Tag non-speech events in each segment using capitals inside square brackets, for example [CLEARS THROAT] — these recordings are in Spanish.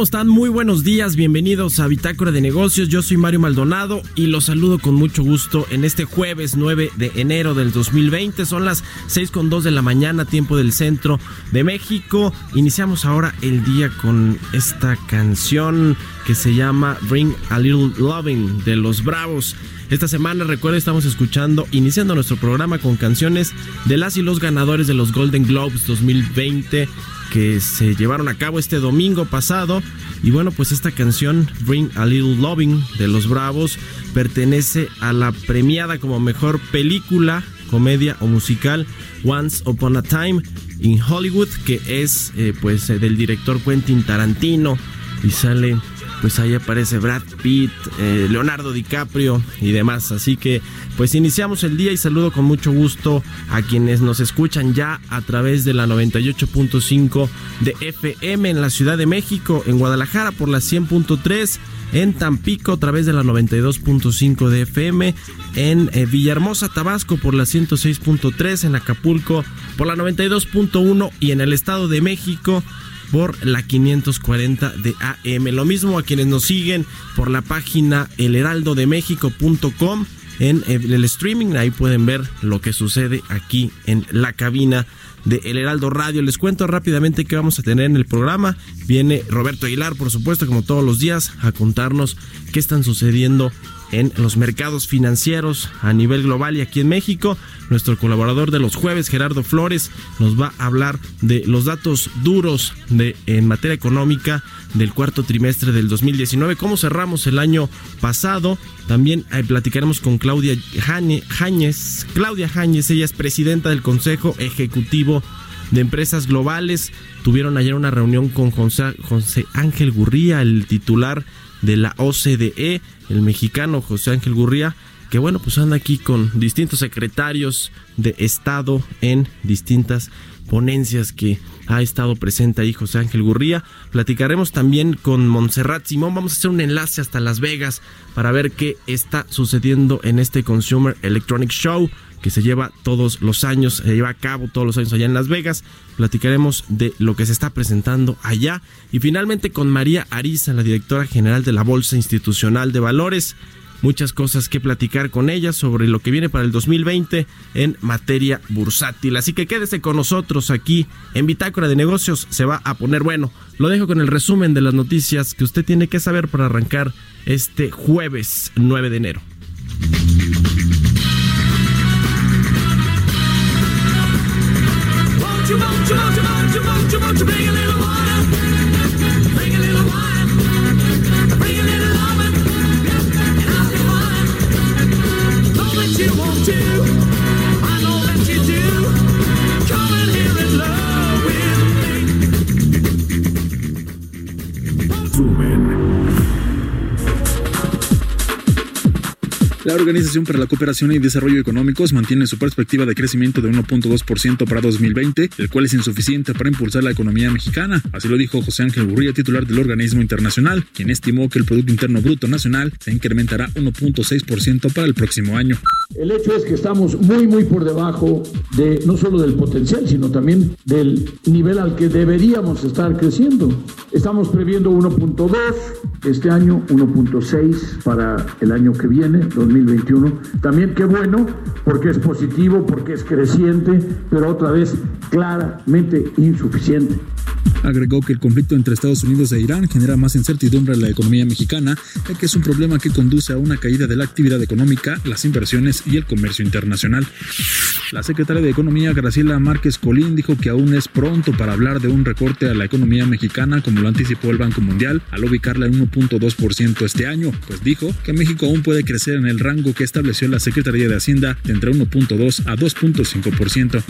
¿Cómo están? Muy buenos días, bienvenidos a Bitácora de Negocios. Yo soy Mario Maldonado y los saludo con mucho gusto en este jueves 9 de enero del 2020. Son las 6 con 2 de la mañana, tiempo del centro de México. Iniciamos ahora el día con esta canción que se llama Bring a Little Loving de los Bravos. Esta semana, recuerda, estamos escuchando, iniciando nuestro programa con canciones de las y los ganadores de los Golden Globes 2020 que se llevaron a cabo este domingo pasado. Y bueno, pues esta canción, Bring a Little Loving de los Bravos, pertenece a la premiada como mejor película, comedia o musical Once Upon a Time in Hollywood, que es eh, pues del director Quentin Tarantino y sale pues ahí aparece Brad Pitt, eh, Leonardo DiCaprio y demás. Así que pues iniciamos el día y saludo con mucho gusto a quienes nos escuchan ya a través de la 98.5 de FM en la Ciudad de México, en Guadalajara por la 100.3 en Tampico a través de la 92.5 de FM, en eh, Villahermosa, Tabasco por la 106.3, en Acapulco por la 92.1 y en el Estado de México por la 540 de AM. Lo mismo a quienes nos siguen por la página elheraldodemexico.com en el streaming, ahí pueden ver lo que sucede aquí en la cabina de El Heraldo Radio. Les cuento rápidamente qué vamos a tener en el programa. Viene Roberto Aguilar, por supuesto, como todos los días, a contarnos qué están sucediendo en los mercados financieros a nivel global y aquí en México. Nuestro colaborador de los jueves, Gerardo Flores, nos va a hablar de los datos duros de, en materia económica del cuarto trimestre del 2019, cómo cerramos el año pasado. También eh, platicaremos con Claudia Jañez. Claudia Jañez, ella es presidenta del Consejo Ejecutivo de Empresas Globales. Tuvieron ayer una reunión con José, Ángel Gurría, el titular de la OCDE, el mexicano José Ángel Gurría, que bueno, pues anda aquí con distintos secretarios de Estado en distintas ponencias que ha estado presente ahí José Ángel Gurría. Platicaremos también con Montserrat Simón. Vamos a hacer un enlace hasta Las Vegas para ver qué está sucediendo en este Consumer Electronic Show que se lleva todos los años, se lleva a cabo todos los años allá en Las Vegas. Platicaremos de lo que se está presentando allá. Y finalmente con María Ariza, la directora general de la Bolsa Institucional de Valores. Muchas cosas que platicar con ella sobre lo que viene para el 2020 en materia bursátil. Así que quédese con nosotros aquí en Bitácora de Negocios. Se va a poner bueno. Lo dejo con el resumen de las noticias que usted tiene que saber para arrancar este jueves 9 de enero. La Organización para la Cooperación y Desarrollo Económicos mantiene su perspectiva de crecimiento de 1.2% para 2020, el cual es insuficiente para impulsar la economía mexicana. Así lo dijo José Ángel Gurría, titular del organismo internacional, quien estimó que el Producto Interno Bruto Nacional se incrementará 1.6% para el próximo año. El hecho es que estamos muy, muy por debajo de no solo del potencial, sino también del nivel al que deberíamos estar creciendo. Estamos previendo 1.2 este año, 1.6 para el año que viene, 2021. También qué bueno, porque es positivo, porque es creciente, pero otra vez claramente insuficiente. Agregó que el conflicto entre Estados Unidos e Irán genera más incertidumbre en la economía mexicana, ya que es un problema que conduce a una caída de la actividad económica, las inversiones y el comercio internacional. La secretaria de Economía, Graciela Márquez Colín, dijo que aún es pronto para hablar de un recorte a la economía mexicana, como lo anticipó el Banco Mundial, al ubicarla en 1.2% este año, pues dijo que México aún puede crecer en el rango que estableció la Secretaría de Hacienda de entre 1.2 a 2.5%.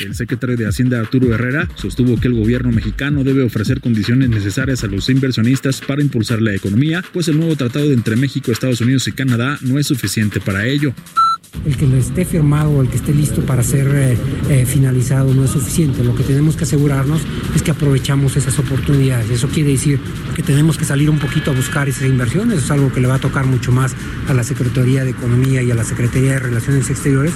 El secretario de Hacienda, Arturo Herrera, sostuvo que el gobierno mexicano debe ofrecer condiciones necesarias a los inversionistas para impulsar la economía, pues el nuevo tratado entre México, Estados Unidos y Canadá no es suficiente para ello el que lo esté firmado el que esté listo para ser eh, eh, finalizado no es suficiente. Lo que tenemos que asegurarnos es que aprovechamos esas oportunidades. Eso quiere decir que tenemos que salir un poquito a buscar esas inversiones. Eso es algo que le va a tocar mucho más a la Secretaría de Economía y a la Secretaría de Relaciones Exteriores.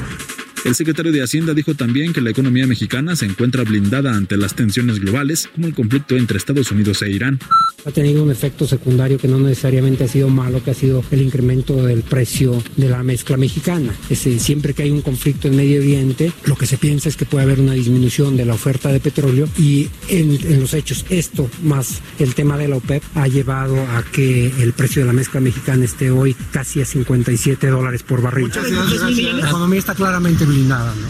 El secretario de Hacienda dijo también que la economía mexicana se encuentra blindada ante las tensiones globales, como el conflicto entre Estados Unidos e Irán. Ha tenido un efecto secundario que no necesariamente ha sido malo, que ha sido el incremento del precio de la mezcla mexicana. Es siempre que hay un conflicto en Medio Oriente, lo que se piensa es que puede haber una disminución de la oferta de petróleo y en, en los hechos esto más el tema de la OPEP ha llevado a que el precio de la mezcla mexicana esté hoy casi a 57 dólares por barril. La economía está claramente blindada, ¿no?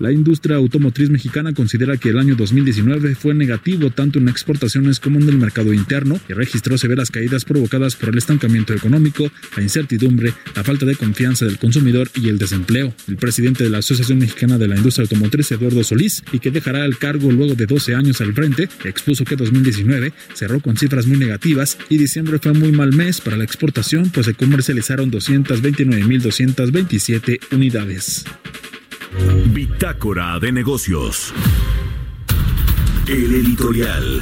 La industria automotriz mexicana considera que el año 2019 fue negativo tanto en exportaciones como en el mercado interno y registró severas caídas provocadas por el estancamiento económico, la incertidumbre, la falta de confianza del consumidor y el desempleo. El presidente de la Asociación Mexicana de la Industria Automotriz, Eduardo Solís, y que dejará el cargo luego de 12 años al frente, expuso que 2019 cerró con cifras muy negativas y diciembre fue muy mal mes para la exportación, pues se comercializaron 229.227 unidades. Bitácora de negocios. El editorial.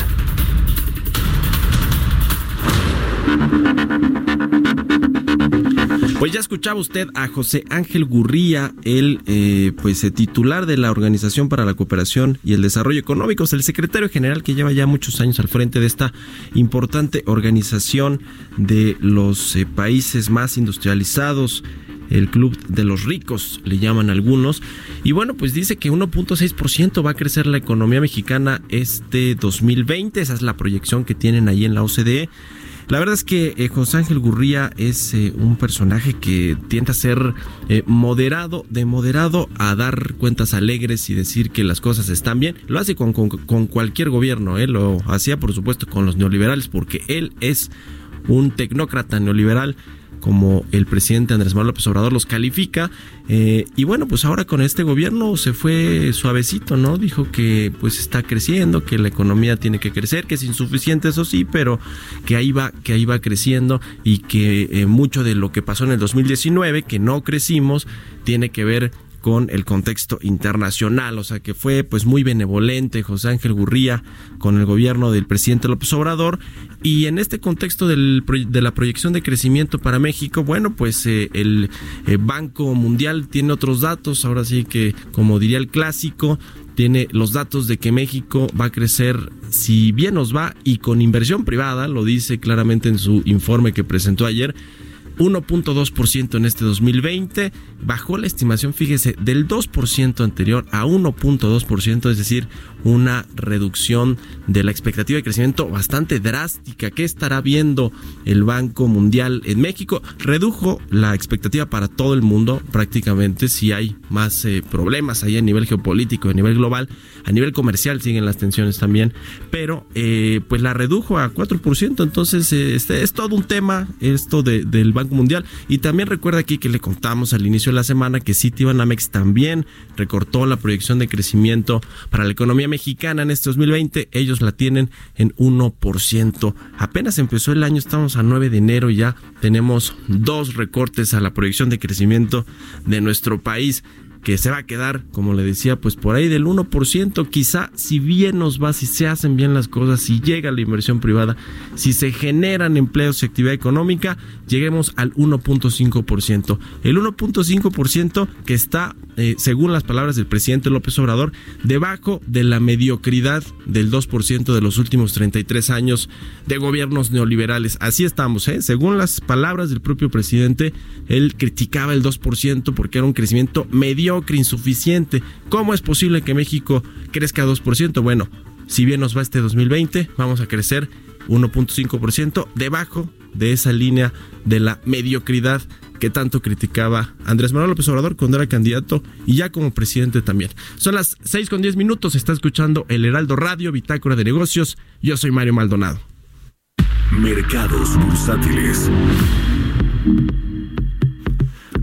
Pues ya escuchaba usted a José Ángel Gurría, el eh, pues eh, titular de la Organización para la Cooperación y el Desarrollo Económico, es el secretario general que lleva ya muchos años al frente de esta importante organización de los eh, países más industrializados el club de los ricos, le llaman algunos. Y bueno, pues dice que 1.6% va a crecer la economía mexicana este 2020. Esa es la proyección que tienen ahí en la OCDE. La verdad es que eh, José Ángel Gurría es eh, un personaje que tiende a ser eh, moderado, de moderado a dar cuentas alegres y decir que las cosas están bien. Lo hace con, con cualquier gobierno, lo hacía por supuesto con los neoliberales porque él es un tecnócrata neoliberal como el presidente Andrés Manuel López Obrador los califica. Eh, y bueno, pues ahora con este gobierno se fue suavecito, ¿no? Dijo que pues está creciendo, que la economía tiene que crecer, que es insuficiente, eso sí, pero que ahí va, que ahí va creciendo y que eh, mucho de lo que pasó en el 2019, que no crecimos, tiene que ver con el contexto internacional, o sea que fue pues muy benevolente José Ángel Gurría con el gobierno del presidente López Obrador. Y en este contexto del, de la proyección de crecimiento para México, bueno pues eh, el eh, Banco Mundial tiene otros datos, ahora sí que como diría el clásico, tiene los datos de que México va a crecer si bien nos va y con inversión privada, lo dice claramente en su informe que presentó ayer, 1.2% en este 2020, bajó la estimación, fíjese, del 2% anterior a 1.2%, es decir, una reducción de la expectativa de crecimiento bastante drástica. ¿Qué estará viendo el Banco Mundial en México? Redujo la expectativa para todo el mundo prácticamente si hay más eh, problemas ahí a nivel geopolítico, a nivel global, a nivel comercial siguen las tensiones también, pero eh, pues la redujo a 4%, entonces eh, este es todo un tema esto de, del Banco Mundial. Y también recuerda aquí que le contamos al inicio de la semana que Citibanamex también recortó la proyección de crecimiento para la economía mexicana en este 2020. Ellos la tienen en 1%. Apenas empezó el año, estamos a 9 de enero ya tenemos dos recortes a la proyección de crecimiento de nuestro país que se va a quedar, como le decía, pues por ahí del 1%, quizá si bien nos va, si se hacen bien las cosas, si llega la inversión privada, si se generan empleos y actividad económica, lleguemos al 1.5%. El 1.5% que está, eh, según las palabras del presidente López Obrador, debajo de la mediocridad del 2% de los últimos 33 años de gobiernos neoliberales. Así estamos, ¿eh? Según las palabras del propio presidente, él criticaba el 2% porque era un crecimiento insuficiente. ¿Cómo es posible que México crezca 2%? Bueno, si bien nos va este 2020, vamos a crecer 1.5% debajo de esa línea de la mediocridad que tanto criticaba Andrés Manuel López Obrador cuando era candidato y ya como presidente también. Son las 6 con 10 minutos, está escuchando el Heraldo Radio, Bitácora de Negocios. Yo soy Mario Maldonado. Mercados bursátiles.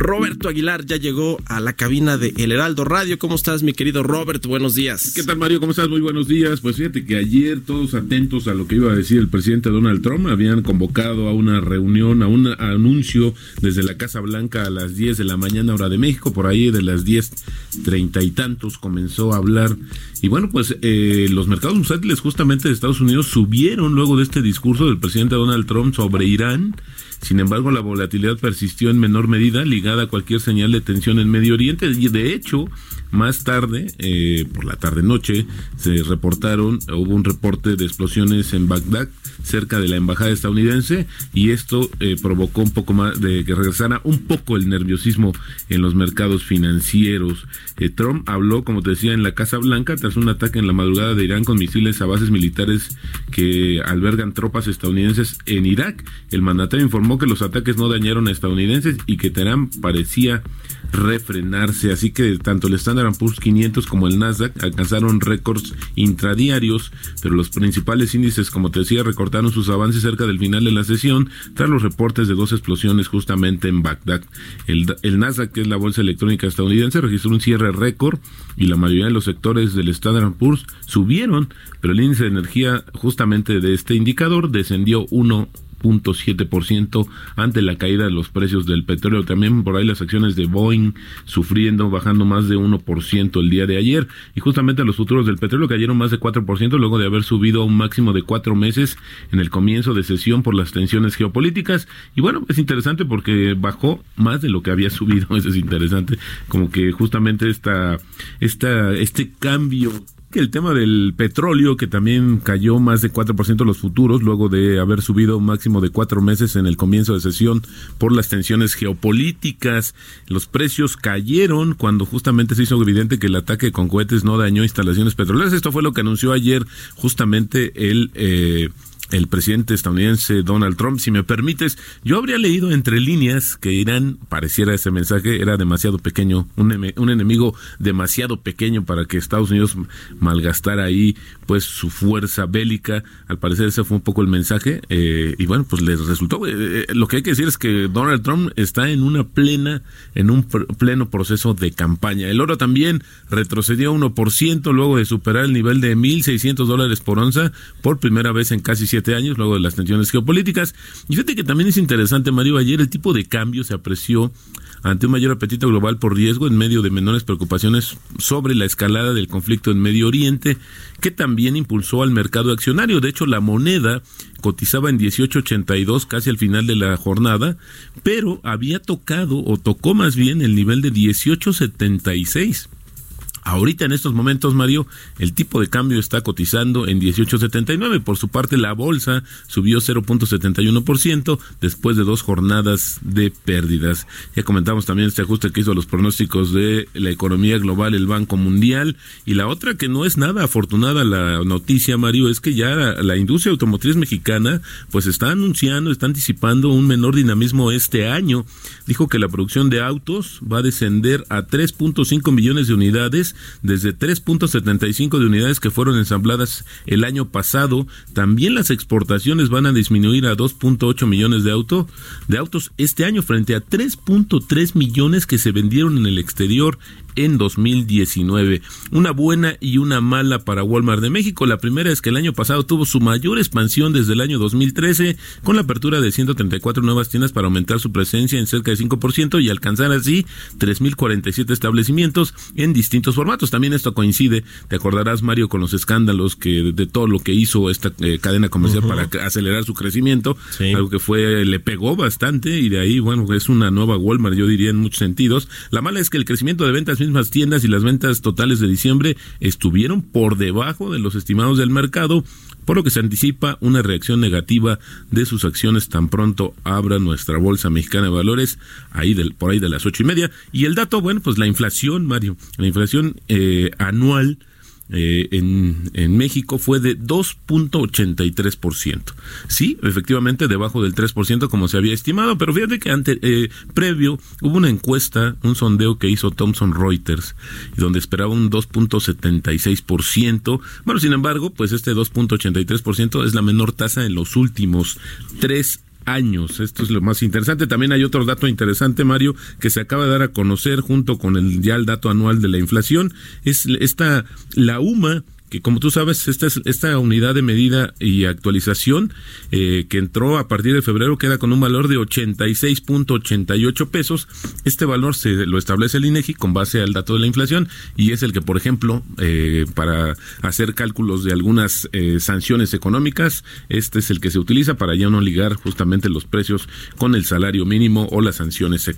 Roberto Aguilar ya llegó a la cabina de El Heraldo Radio. ¿Cómo estás, mi querido Robert? Buenos días. ¿Qué tal, Mario? ¿Cómo estás? Muy buenos días. Pues fíjate que ayer, todos atentos a lo que iba a decir el presidente Donald Trump, habían convocado a una reunión, a un anuncio desde la Casa Blanca a las 10 de la mañana, hora de México. Por ahí de las 10, treinta y tantos comenzó a hablar. Y bueno, pues eh, los mercados bursátiles justamente de Estados Unidos subieron luego de este discurso del presidente Donald Trump sobre Irán. Sin embargo, la volatilidad persistió en menor medida, ligada a cualquier señal de tensión en Medio Oriente. Y de hecho, más tarde, eh, por la tarde-noche, se reportaron, hubo un reporte de explosiones en Bagdad, cerca de la embajada estadounidense, y esto eh, provocó un poco más de que regresara un poco el nerviosismo en los mercados financieros. Eh, Trump habló, como te decía, en la Casa Blanca tras un ataque en la madrugada de Irán con misiles a bases militares que albergan tropas estadounidenses en Irak. El mandatario informó que los ataques no dañaron a estadounidenses y que Teherán parecía refrenarse. Así que tanto el Standard Poor's 500 como el Nasdaq alcanzaron récords intradiarios, pero los principales índices, como te decía, recortaron sus avances cerca del final de la sesión tras los reportes de dos explosiones justamente en Bagdad. El, el Nasdaq, que es la bolsa electrónica estadounidense, registró un cierre récord y la mayoría de los sectores del Standard Poor's subieron, pero el índice de energía justamente de este indicador descendió 1 ciento ante la caída de los precios del petróleo. También por ahí las acciones de Boeing sufriendo, bajando más de 1% el día de ayer. Y justamente los futuros del petróleo cayeron más de 4% luego de haber subido a un máximo de cuatro meses en el comienzo de sesión por las tensiones geopolíticas. Y bueno, es interesante porque bajó más de lo que había subido. [LAUGHS] Eso es interesante. Como que justamente esta, esta, este cambio que el tema del petróleo, que también cayó más de 4% los futuros, luego de haber subido un máximo de cuatro meses en el comienzo de sesión por las tensiones geopolíticas. Los precios cayeron cuando justamente se hizo evidente que el ataque con cohetes no dañó instalaciones petroleras. Esto fue lo que anunció ayer justamente el... Eh, el presidente estadounidense Donald Trump. Si me permites, yo habría leído entre líneas que Irán, pareciera ese mensaje, era demasiado pequeño, un, enemigo demasiado pequeño para que Estados Unidos malgastara ahí pues su fuerza bélica. Al parecer ese fue un poco el mensaje eh, y bueno, pues les resultó. Eh, eh, lo que hay que decir es que Donald Trump está en una plena, en un pleno proceso de campaña. El oro también retrocedió 1% luego de superar el nivel de 1.600 dólares por onza por primera vez en casi siete años, luego de las tensiones geopolíticas. Y fíjate que también es interesante, Mario, ayer el tipo de cambio se apreció ante un mayor apetito global por riesgo en medio de menores preocupaciones sobre la escalada del conflicto en Medio Oriente, que también impulsó al mercado accionario. De hecho, la moneda cotizaba en 18.82 casi al final de la jornada, pero había tocado o tocó más bien el nivel de 18.76. Ahorita en estos momentos, Mario, el tipo de cambio está cotizando en 18.79. Por su parte, la bolsa subió 0.71% después de dos jornadas de pérdidas. Ya comentamos también este ajuste que hizo los pronósticos de la economía global, el Banco Mundial. Y la otra que no es nada afortunada la noticia, Mario, es que ya la industria automotriz mexicana pues está anunciando, está anticipando un menor dinamismo este año. Dijo que la producción de autos va a descender a 3.5 millones de unidades desde 3.75 de unidades que fueron ensambladas el año pasado. También las exportaciones van a disminuir a 2.8 millones de, auto, de autos este año frente a 3.3 millones que se vendieron en el exterior en 2019. Una buena y una mala para Walmart de México. La primera es que el año pasado tuvo su mayor expansión desde el año 2013 con la apertura de 134 nuevas tiendas para aumentar su presencia en cerca de 5% y alcanzar así 3.047 establecimientos en distintos formatos. También esto coincide, te acordarás Mario, con los escándalos que de todo lo que hizo esta eh, cadena comercial para acelerar su crecimiento, algo que fue le pegó bastante y de ahí, bueno, es una nueva Walmart, yo diría en muchos sentidos. La mala es que el crecimiento de ventas mismas tiendas y las ventas totales de diciembre estuvieron por debajo de los estimados del mercado, por lo que se anticipa una reacción negativa de sus acciones tan pronto abra nuestra bolsa mexicana de valores ahí del, por ahí de las ocho y media. Y el dato, bueno, pues la inflación, Mario, la inflación eh, anual eh, en, México fue de 2.83%. Sí, efectivamente debajo del 3% como se había estimado, pero fíjate que ante, eh, previo hubo una encuesta, un sondeo que hizo Thomson Reuters, donde esperaba un 2.76%. Bueno, sin embargo, pues este 2.83% es la menor tasa en los últimos tres años. Esto es lo más interesante. También hay otro dato interesante, Mario, que se acaba de dar a conocer junto con el ya el dato anual de la inflación. Es esta, la UMA que como tú sabes, esta, esta unidad de medida y actualización eh, que entró a partir de febrero queda con un valor de 86.88 pesos. Este valor se lo establece el INEGI con base al dato de la inflación y es el que, por ejemplo, eh, para hacer cálculos de algunas eh, sanciones económicas, este es el que se utiliza para ya no ligar justamente los precios con el salario mínimo o las sanciones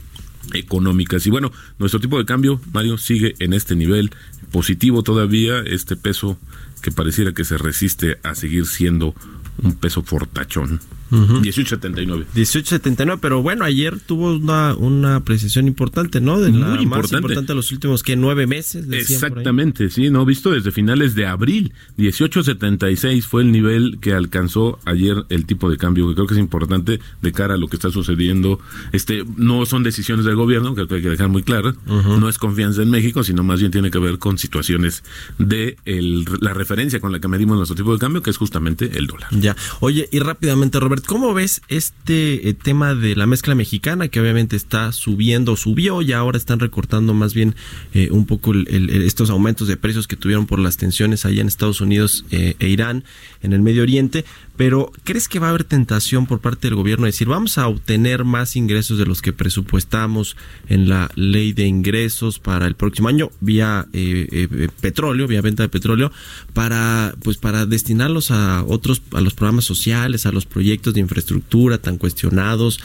económicas. Y bueno, nuestro tipo de cambio, Mario, sigue en este nivel positivo todavía, este peso que pareciera que se resiste a seguir siendo un peso fortachón. 1879. 1879, pero bueno, ayer tuvo una, una apreciación importante, ¿no? De la Muy más importante. de los últimos que nueve meses. Exactamente, sí, no visto desde finales de abril. 1876 fue el nivel que alcanzó ayer el tipo de cambio, que creo que es importante de cara a lo que está sucediendo. Este, no son decisiones del gobierno, que hay que dejar muy claro, no es confianza en México, sino más bien tiene que ver con situaciones de el, la referencia con la que medimos nuestro tipo de cambio, que es justamente el dólar. Ya, oye, y rápidamente, Robert, ¿cómo ves este eh, tema de la mezcla mexicana que obviamente está subiendo, subió y ahora están recortando más bien eh, un poco estos aumentos de precios que tuvieron por las tensiones allá en Estados Unidos eh, e Irán, en el Medio Oriente? Pero ¿crees que va a haber tentación por parte del gobierno de decir vamos a obtener más ingresos de los que presupuestamos en la ley de ingresos para el próximo año vía petróleo, vía venta de petróleo, para pues para destinarlos a otros a los programas sociales, a los proyectos de infraestructura tan cuestionados.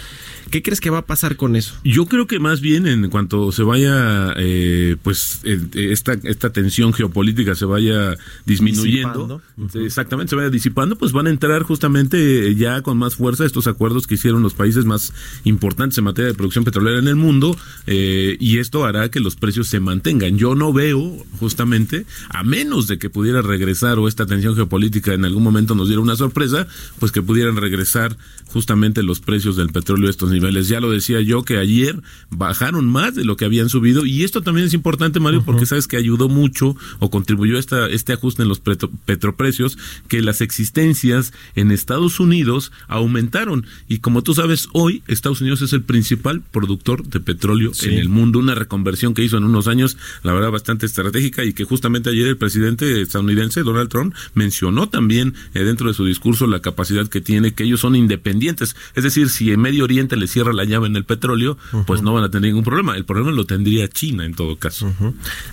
¿Qué crees que va a pasar con eso? Yo creo que más bien en cuanto se vaya, eh, pues esta, esta tensión geopolítica se vaya disminuyendo, exactamente, se vaya disipando, pues van a entrar justamente ya con más fuerza estos acuerdos que hicieron los países más importantes en materia de producción petrolera en el mundo eh, y esto hará que los precios se mantengan. Yo no veo justamente, a menos de que pudiera regresar o esta tensión geopolítica en algún momento nos diera una sorpresa, pues que pudieran regresar justamente los precios del petróleo a estos niveles. Ya lo decía yo que ayer bajaron más de lo que habían subido y esto también es importante, Mario, porque sabes que ayudó mucho o contribuyó a esta, este ajuste en los petroprecios que las existencias en Estados Unidos aumentaron y como tú sabes, hoy Estados Unidos es el principal productor de petróleo en el mundo, una reconversión que hizo en unos años, la verdad, bastante estratégica y que justamente ayer el presidente estadounidense, Donald Trump, mencionó también eh, dentro de su discurso la capacidad que tiene que ellos son independientes. Es decir, si en Medio Oriente les cierra la llave en el petróleo, pues no van a tener ningún problema. El problema lo tendría China en todo caso.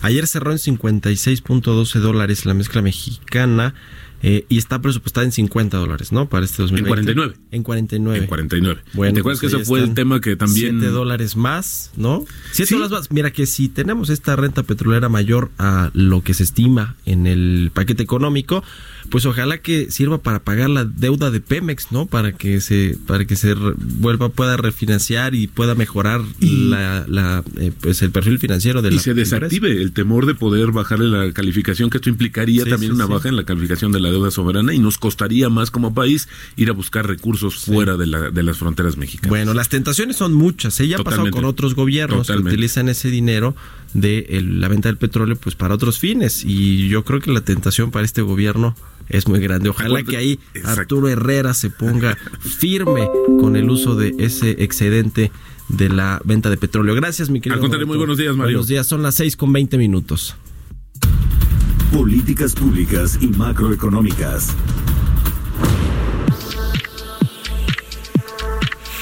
Ayer cerró en 56.12 dólares la mezcla mexicana. Eh, y está presupuestada en 50 dólares, ¿no? Para este 2020. En 49. En 49. En 49. Bueno, ¿Te acuerdas pues que ese fue el tema que también... 7 dólares más, ¿no? 7 dólares más. Mira que si tenemos esta renta petrolera mayor a lo que se estima en el paquete económico, pues ojalá que sirva para pagar la deuda de Pemex, ¿no? Para que se para que se vuelva pueda refinanciar y pueda mejorar la, eh, pues el perfil financiero de y la y se desactive el temor de poder bajarle la calificación que esto implicaría también una baja en la calificación de la deuda soberana y nos costaría más como país ir a buscar recursos fuera de, la, de las fronteras mexicanas. Bueno, las tentaciones son muchas. Ella ¿eh? ha pasado con otros gobiernos que utilizan ese dinero de la venta del petróleo pues para otros fines y yo creo que la tentación para este gobierno es muy grande. Ojalá que ahí Arturo Herrera se ponga firme con el uso de ese excedente de la venta de petróleo. Gracias, mi querido. Al contrario, muy buenos días, Mario. Buenos días, son las 6 con 20 minutos. Políticas públicas y macroeconómicas.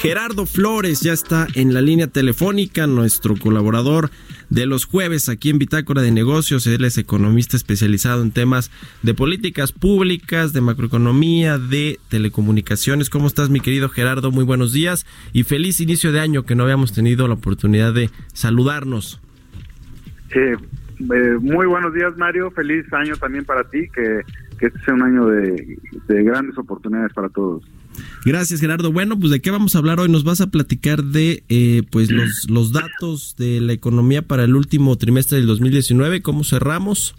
Gerardo Flores ya está en la línea telefónica, nuestro colaborador de los jueves aquí en Bitácora de Negocios. Él es economista especializado en temas de políticas públicas, de macroeconomía, de telecomunicaciones. ¿Cómo estás, mi querido Gerardo? Muy buenos días y feliz inicio de año que no habíamos tenido la oportunidad de saludarnos. Eh, muy buenos días, Mario. Feliz año también para ti, que, que este sea un año de grandes oportunidades para todos. Gracias, Gerardo. Bueno, pues de qué vamos a hablar hoy. Nos vas a platicar de eh, pues los, [CLEARS THROAT] los datos de la economía para el último trimestre del 2019. ¿Cómo cerramos?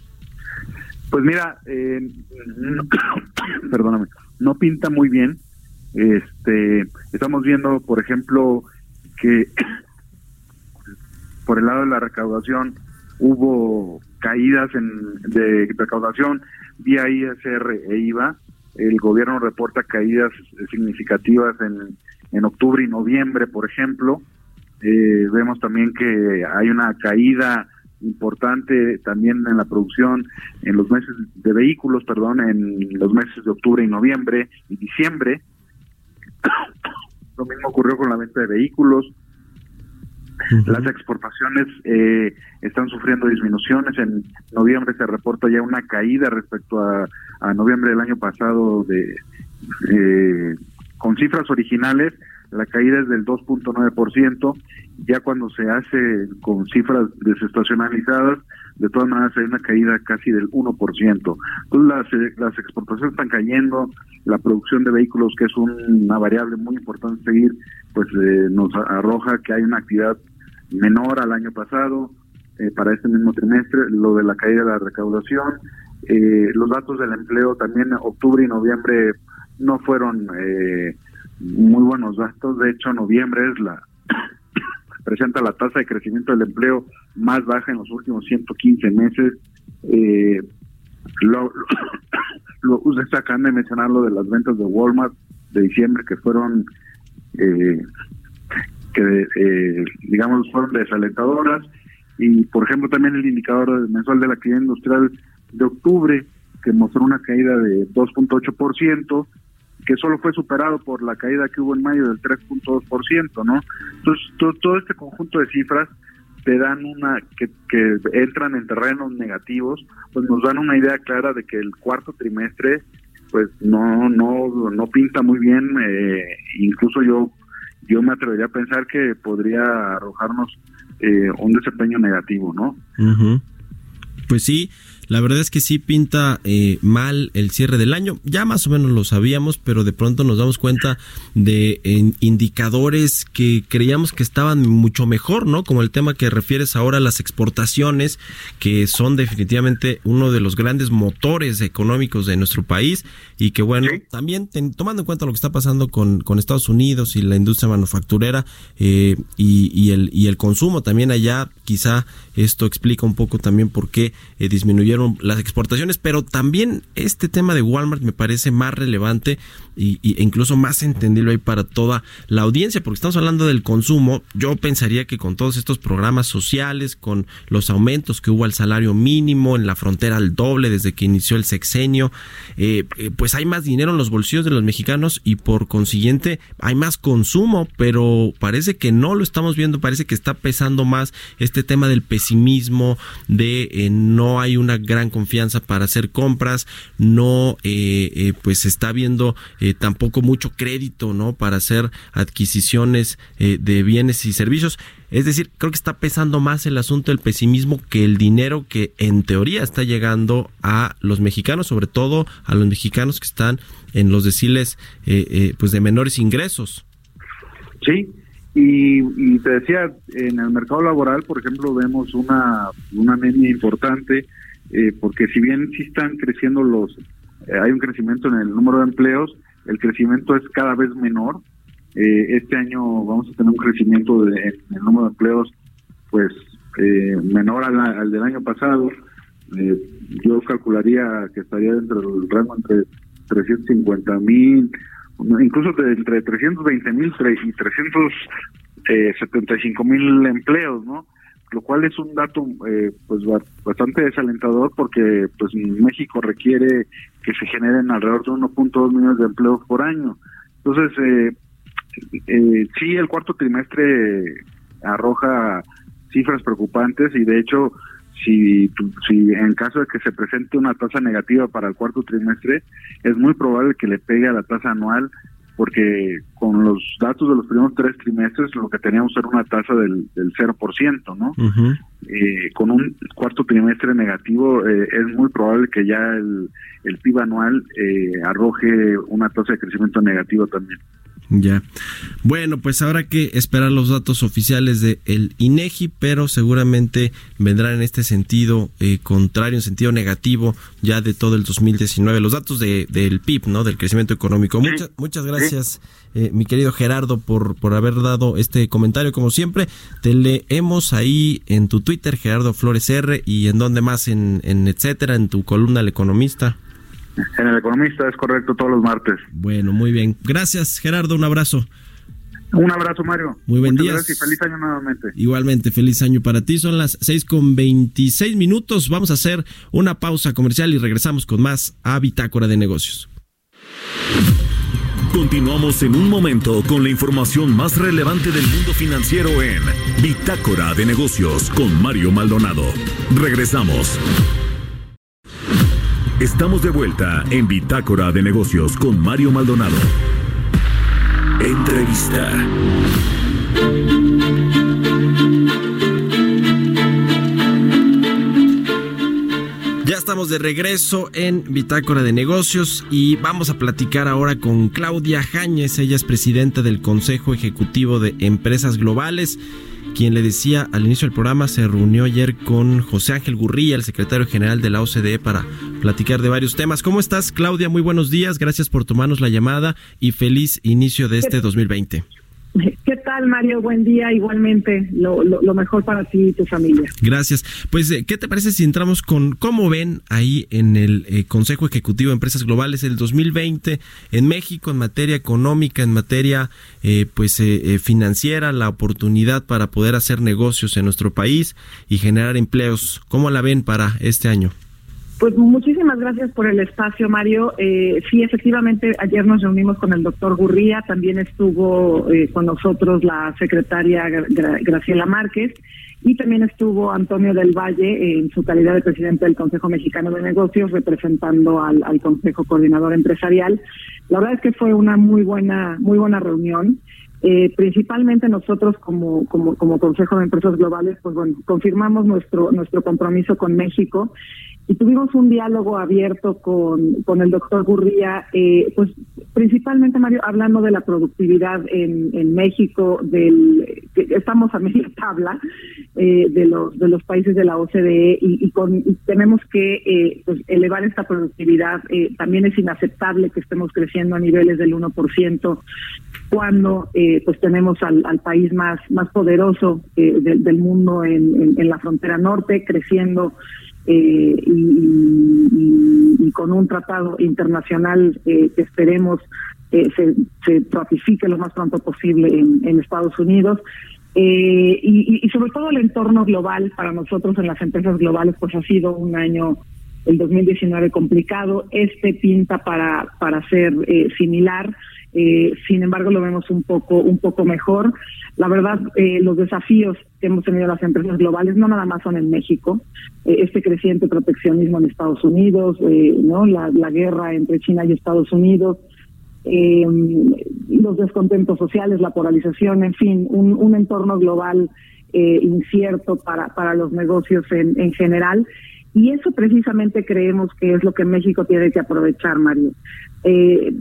Pues mira, eh, [COUGHS] perdóname, no pinta muy bien. Este, estamos viendo, por ejemplo, que [COUGHS] por el lado de la recaudación hubo caídas en, de recaudación vía ISR e IVA el gobierno reporta caídas significativas en, en octubre y noviembre, por ejemplo. Eh, vemos también que hay una caída importante también en la producción en los meses de vehículos, perdón, en los meses de octubre y noviembre y diciembre. [COUGHS] Lo mismo ocurrió con la venta de vehículos. Las exportaciones eh, están sufriendo disminuciones. En noviembre se reporta ya una caída respecto a, noviembre del año pasado de eh, con cifras originales. La caída es del 2.9%. Ya cuando se hace con cifras desestacionalizadas, de todas maneras hay una caída casi del 1%. Entonces las, eh, las exportaciones están cayendo, la producción de vehículos, que es una variable muy importante seguir, pues nos arroja que hay una actividad menor al año pasado eh, para este mismo trimestre, lo de la caída de la recaudación, eh, los datos del empleo también octubre y noviembre no fueron eh, muy buenos datos, de hecho noviembre es la [COUGHS] presenta la tasa de crecimiento del empleo más baja en los últimos 115 meses. Eh, lo, [COUGHS] lo, usted acaban de mencionar lo de las ventas de Walmart de diciembre que fueron eh, que eh, digamos fueron desalentadoras y por ejemplo también el indicador mensual de la actividad industrial de octubre que mostró una caída de 2.8% que solo fue superado por la caída que hubo en mayo del 3.2%, ¿no? Entonces todo, este conjunto de cifras te dan una que, que entran en terrenos negativos, pues nos dan una idea clara de que el cuarto trimestre pues no no no pinta muy bien, eh, incluso yo yo me atrevería a pensar que podría arrojarnos eh, un desempeño negativo, ¿no? Pues sí, la verdad es que sí pinta eh, mal el cierre del año. Ya más o menos lo sabíamos, pero de pronto nos damos cuenta de indicadores que creíamos que estaban mucho mejor, ¿no? Como el tema que refieres ahora a las exportaciones, que son definitivamente uno de los grandes motores económicos de nuestro país y que bueno, también tomando en cuenta lo que está pasando con, con Estados Unidos y la industria manufacturera eh, y, y, el, y el consumo también allá, quizá esto explica un poco también por qué eh, las exportaciones, pero también este tema de Walmart me parece más relevante y, e incluso más entendible ahí para toda la audiencia, porque estamos hablando del consumo. Yo pensaría que con todos estos programas sociales, con los aumentos que hubo al salario mínimo, en la frontera al doble desde que inició el sexenio, eh, eh, pues hay más dinero en los bolsillos de los mexicanos y por consiguiente hay más consumo, pero parece que no lo estamos viendo, parece que está pesando más este tema del pesimismo, de eh, no hay una gran confianza para hacer compras, no pues se está viendo eh, tampoco mucho crédito, ¿no? Para hacer adquisiciones eh, de bienes y servicios. Es decir, creo que está pesando más el asunto del pesimismo que el dinero que en teoría está llegando a los mexicanos, sobre todo a los mexicanos que están en los deciles eh, pues de menores ingresos. Sí, y, te decía, en el mercado laboral, por ejemplo, vemos una, una anemia importante, porque si bien sí están creciendo los, hay un crecimiento en el número de empleos, el crecimiento es cada vez menor. Eh, este año vamos a tener un crecimiento de, en el número de empleos, pues eh, menor al, del año pasado. Eh, yo calcularía que estaría dentro del rango entre 350 mil, incluso de entre 320 mil y 375 mil empleos, ¿no? Lo cual es un dato eh, pues bastante desalentador porque pues México requiere que se generen alrededor de 1.2 millones de empleos por año. Entonces, eh, eh, sí, el cuarto trimestre arroja cifras preocupantes y de hecho si, si en caso de que se presente una tasa negativa para el cuarto trimestre, es muy probable que le pegue a la tasa anual, porque con los datos de los primeros tres trimestres lo que teníamos era una tasa del, del 0%, ¿no? eh, con un cuarto trimestre negativo, eh, es muy probable que ya el, el PIB anual eh, arroje una tasa de crecimiento negativo también. Ya. Bueno, pues habrá que esperar los datos oficiales de el INEGI, pero seguramente vendrán en este sentido eh, contrario, en sentido negativo, ya de todo el 2019. Los datos de, del PIB, ¿no? Del crecimiento económico. Muchas, muchas gracias, eh, mi querido Gerardo, por, por haber dado este comentario. Como siempre, te leemos ahí en tu Twitter, Gerardo Flores R, y en donde más, en, en etcétera, en tu columna El Economista. En El Economista es correcto todos los martes. Bueno, muy bien. Gracias, Gerardo. Un abrazo. Un abrazo, Mario. Muy buen día. y feliz año nuevamente. Igualmente, feliz año para ti. Son las seis con veintiséis minutos. Vamos a hacer una pausa comercial y regresamos con más a Bitácora de Negocios. Continuamos en un momento con la información más relevante del mundo financiero en Bitácora de Negocios con Mario Maldonado. Regresamos. Estamos de vuelta en Bitácora de Negocios con Mario Maldonado. Entrevista. Ya estamos de regreso en Bitácora de Negocios y vamos a platicar ahora con Claudia Jañez. Ella es presidenta del Consejo Ejecutivo de Empresas Globales quien le decía al inicio del programa se reunió ayer con José Ángel Gurría, el secretario general de la OCDE, para platicar de varios temas. ¿Cómo estás, Claudia? Muy buenos días, gracias por tomarnos la llamada y feliz inicio de este 2020. ¿Qué tal, Mario? Buen día, igualmente. Lo, lo, mejor para ti y tu familia. Gracias. Pues, eh, ¿qué te parece si entramos con cómo ven ahí en el eh, Consejo Ejecutivo de Empresas Globales el 2020 en México en materia económica, en materia eh, pues financiera, la oportunidad para poder hacer negocios en nuestro país y generar empleos? ¿Cómo la ven para este año? Pues muchísimas gracias por el espacio, Mario. Eh, sí, efectivamente, ayer nos reunimos con el doctor Gurría, también estuvo eh, con nosotros la secretaria Graciela Márquez y también estuvo Antonio del Valle en su calidad de presidente del Consejo Mexicano de Negocios representando al, Consejo Coordinador Empresarial. La verdad es que fue una muy buena, muy buena reunión. Eh, principalmente nosotros como, como, como Consejo de Empresas Globales, pues bueno, confirmamos nuestro, nuestro compromiso con México y tuvimos un diálogo abierto con, con el doctor Gurría, eh, pues principalmente, Mario, hablando de la productividad en, en México, del que estamos a media tabla eh, de los de los países de la OCDE y, con, tenemos que eh, pues, elevar esta productividad. Eh, también es inaceptable que estemos creciendo a niveles del 1% cuando eh, pues tenemos al, al, país más más poderoso eh, del, del mundo en, en la frontera norte creciendo eh, y, con un tratado internacional eh, que esperemos eh, se, ratifique lo más pronto posible en, Estados Unidos. y, y, sobre todo el entorno global para nosotros en las empresas globales pues ha sido un año el 2019 complicado este pinta para para ser similar eh, sin embargo lo vemos un poco un poco mejor. La verdad eh, los desafíos que hemos tenido las empresas globales no nada más son en México eh, este creciente proteccionismo en Estados Unidos no la, guerra entre China y Estados Unidos los descontentos sociales la polarización en fin un, entorno global incierto para para los negocios en, en general. Y eso precisamente creemos que es lo que México tiene que aprovechar, Mario. Eh,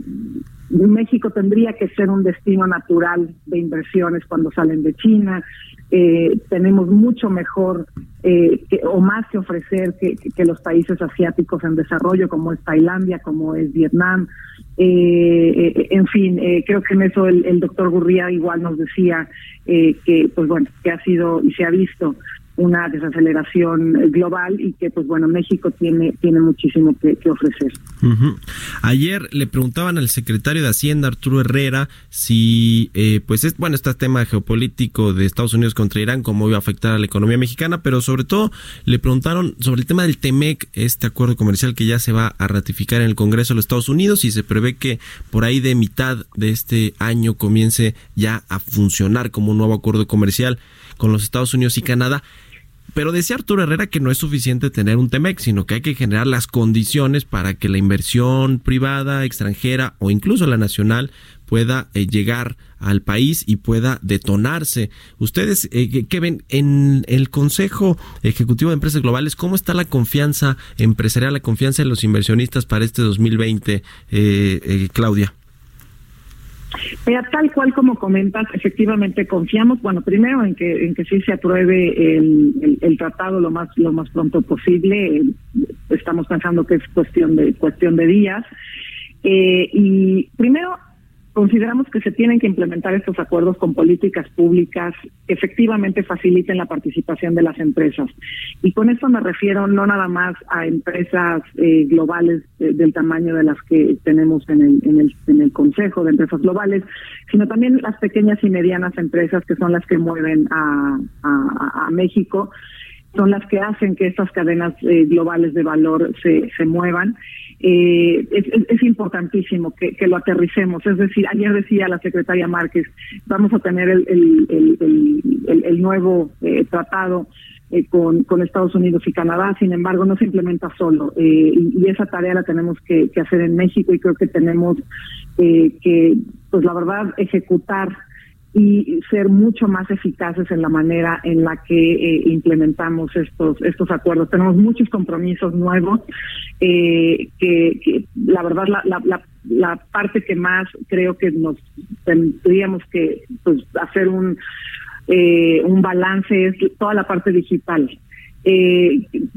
México tendría que ser un destino natural de inversiones cuando salen de China. Eh, tenemos mucho mejor eh, o más que ofrecer que, los países asiáticos en desarrollo, como es Tailandia, como es Vietnam. Eh, en fin, creo que en eso el, el doctor Gurría igual nos decía que, pues bueno, que ha sido y se ha visto una desaceleración global y que pues bueno México tiene tiene muchísimo que, ofrecer. Ayer le preguntaban al secretario de Hacienda Arturo Herrera si eh, pues es bueno este tema geopolítico de Estados Unidos contra Irán cómo iba a afectar a la economía mexicana, pero sobre todo le preguntaron sobre el tema del Temec, este acuerdo comercial que ya se va a ratificar en el Congreso de los Estados Unidos y se prevé que por ahí de mitad de este año comience ya a funcionar como un nuevo acuerdo comercial con los Estados Unidos y Canadá. Pero decía Arturo Herrera que no es suficiente tener un TEMEC, sino que hay que generar las condiciones para que la inversión privada, extranjera o incluso la nacional pueda eh, llegar al país y pueda detonarse. Ustedes, eh, ¿qué ven en el Consejo Ejecutivo de Empresas Globales? ¿Cómo está la confianza empresarial, la confianza de los inversionistas para este 2020, eh, eh, Claudia? Tal cual como comentas, efectivamente confiamos, bueno, primero en que en que sí se apruebe el, el, tratado lo más lo más pronto posible. Estamos pensando que es cuestión de cuestión de días. Eh, y primero Consideramos que se tienen que implementar estos acuerdos con políticas públicas que efectivamente faciliten la participación de las empresas. Y con esto me refiero no nada más a empresas eh, globales eh, del tamaño de las que tenemos en el, en, el, en el Consejo de Empresas Globales, sino también las pequeñas y medianas empresas que son las que mueven a, México, son las que hacen que estas cadenas eh, globales de valor se, se muevan eh, es, importantísimo que, lo aterricemos. Es decir, ayer decía la secretaria Márquez, vamos a tener el, el, el, nuevo eh, tratado eh, con, con Estados Unidos y Canadá, sin embargo, no se implementa solo. Eh, y, esa tarea la tenemos que, que, hacer en México y creo que tenemos que, pues la verdad, ejecutar y ser mucho más eficaces en la manera en la que eh, implementamos estos estos acuerdos. Tenemos muchos compromisos nuevos eh, que, la verdad la, la, la, parte que más creo que nos tendríamos que pues, hacer un eh, un balance es toda la parte digital.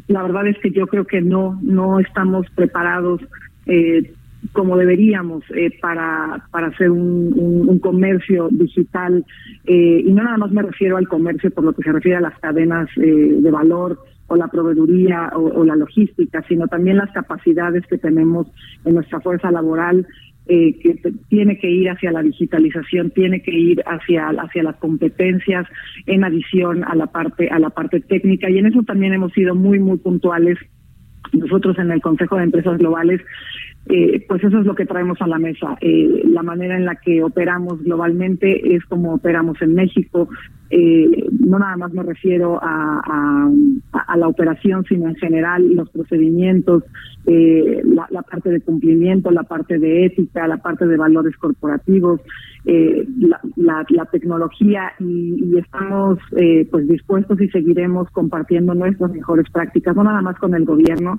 la verdad es que yo creo que no no estamos preparados eh, como deberíamos eh, para, para hacer un, un, comercio digital. Eh, y no nada más me refiero al comercio por lo que se refiere a las cadenas eh, de valor o la proveeduría o, la logística, sino también las capacidades que tenemos en nuestra fuerza laboral que tiene que ir hacia la digitalización, tiene que ir hacia hacia las competencias en adición a la parte a la parte técnica y en eso también hemos sido muy muy puntuales nosotros en el Consejo de Empresas Globales eh, pues eso es lo que traemos a la mesa. Eh, la manera en la que operamos globalmente es como operamos en México. Eh, no nada más me refiero a, la operación, sino en general los procedimientos, eh, la, parte de cumplimiento, la parte de ética, la parte de valores corporativos, la, la, tecnología y, y estamos pues dispuestos y seguiremos compartiendo nuestras mejores prácticas, no nada más con el gobierno,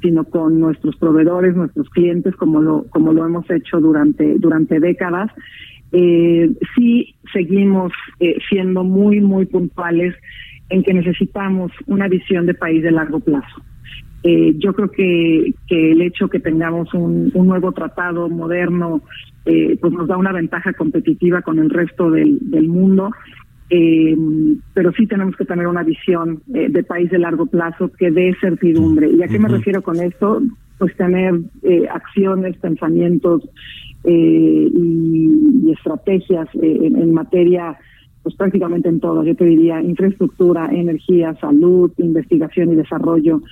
sino con nuestros proveedores, nuestros clientes, como lo, como lo hemos hecho durante, durante décadas. Eh, sí seguimos eh, siendo muy, muy puntuales en que necesitamos una visión de país de largo plazo. Eh, yo creo que, que el hecho que tengamos un, un nuevo tratado moderno, eh, pues nos da una ventaja competitiva con el resto del, del mundo eh, pero sí tenemos que tener una visión de país de largo plazo que dé certidumbre. ¿Y a qué me refiero con esto? Pues tener eh, acciones, pensamientos eh, y, estrategias en, en, materia, pues prácticamente en todo. Yo te diría infraestructura, energía, salud, investigación y desarrollo,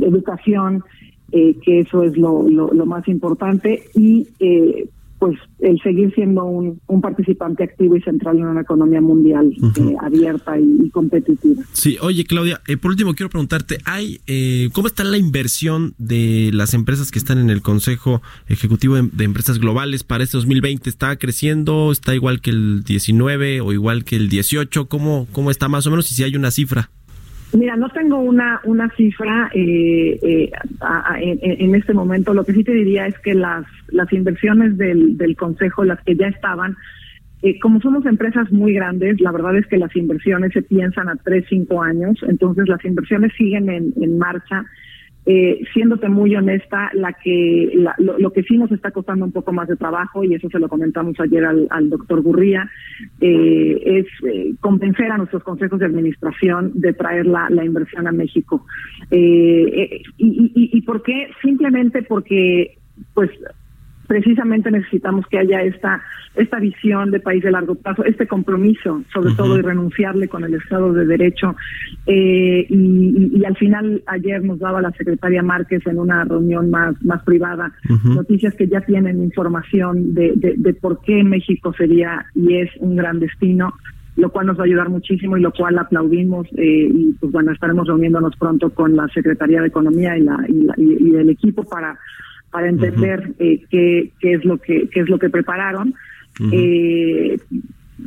educación. que eso es lo, lo, lo más importante y eh, pues el seguir siendo un, participante activo y central en una economía mundial eh, abierta y, competitiva. Sí, oye Claudia, eh, por último quiero preguntarte, ¿hay eh, cómo está la inversión de las empresas que están en el Consejo Ejecutivo de, Empresas Globales para este 2020? ¿Está creciendo? ¿Está igual que el 19 o igual que el 18? ¿Cómo, cómo está más o menos y si hay una cifra? Mira, no tengo una una cifra eh, eh, en, este momento. Lo que sí te diría es que las las inversiones del, del consejo, las que ya estaban, eh, como somos empresas muy grandes, la verdad es que las inversiones se piensan a tres cinco años, entonces las inversiones siguen en, en marcha. Eh, siéndote muy honesta, la que lo, que sí nos está costando un poco más de trabajo, y eso se lo comentamos ayer al, doctor Gurría, eh, es eh, convencer a nuestros consejos de administración de traer la, inversión a México. y, y, ¿Y por qué? Simplemente porque pues precisamente necesitamos que haya esta esta visión de país de largo plazo, este compromiso, sobre todo, y renunciarle con el Estado de Derecho. Eh, y, al final, ayer nos daba la secretaria Márquez en una reunión más, más privada noticias que ya tienen información de, de, por qué México sería y es un gran destino lo cual nos va a ayudar muchísimo y lo cual aplaudimos eh, y pues bueno estaremos reuniéndonos pronto con la Secretaría de Economía y, la, y, el equipo para para entender eh, qué, qué es lo que qué es lo que prepararon eh,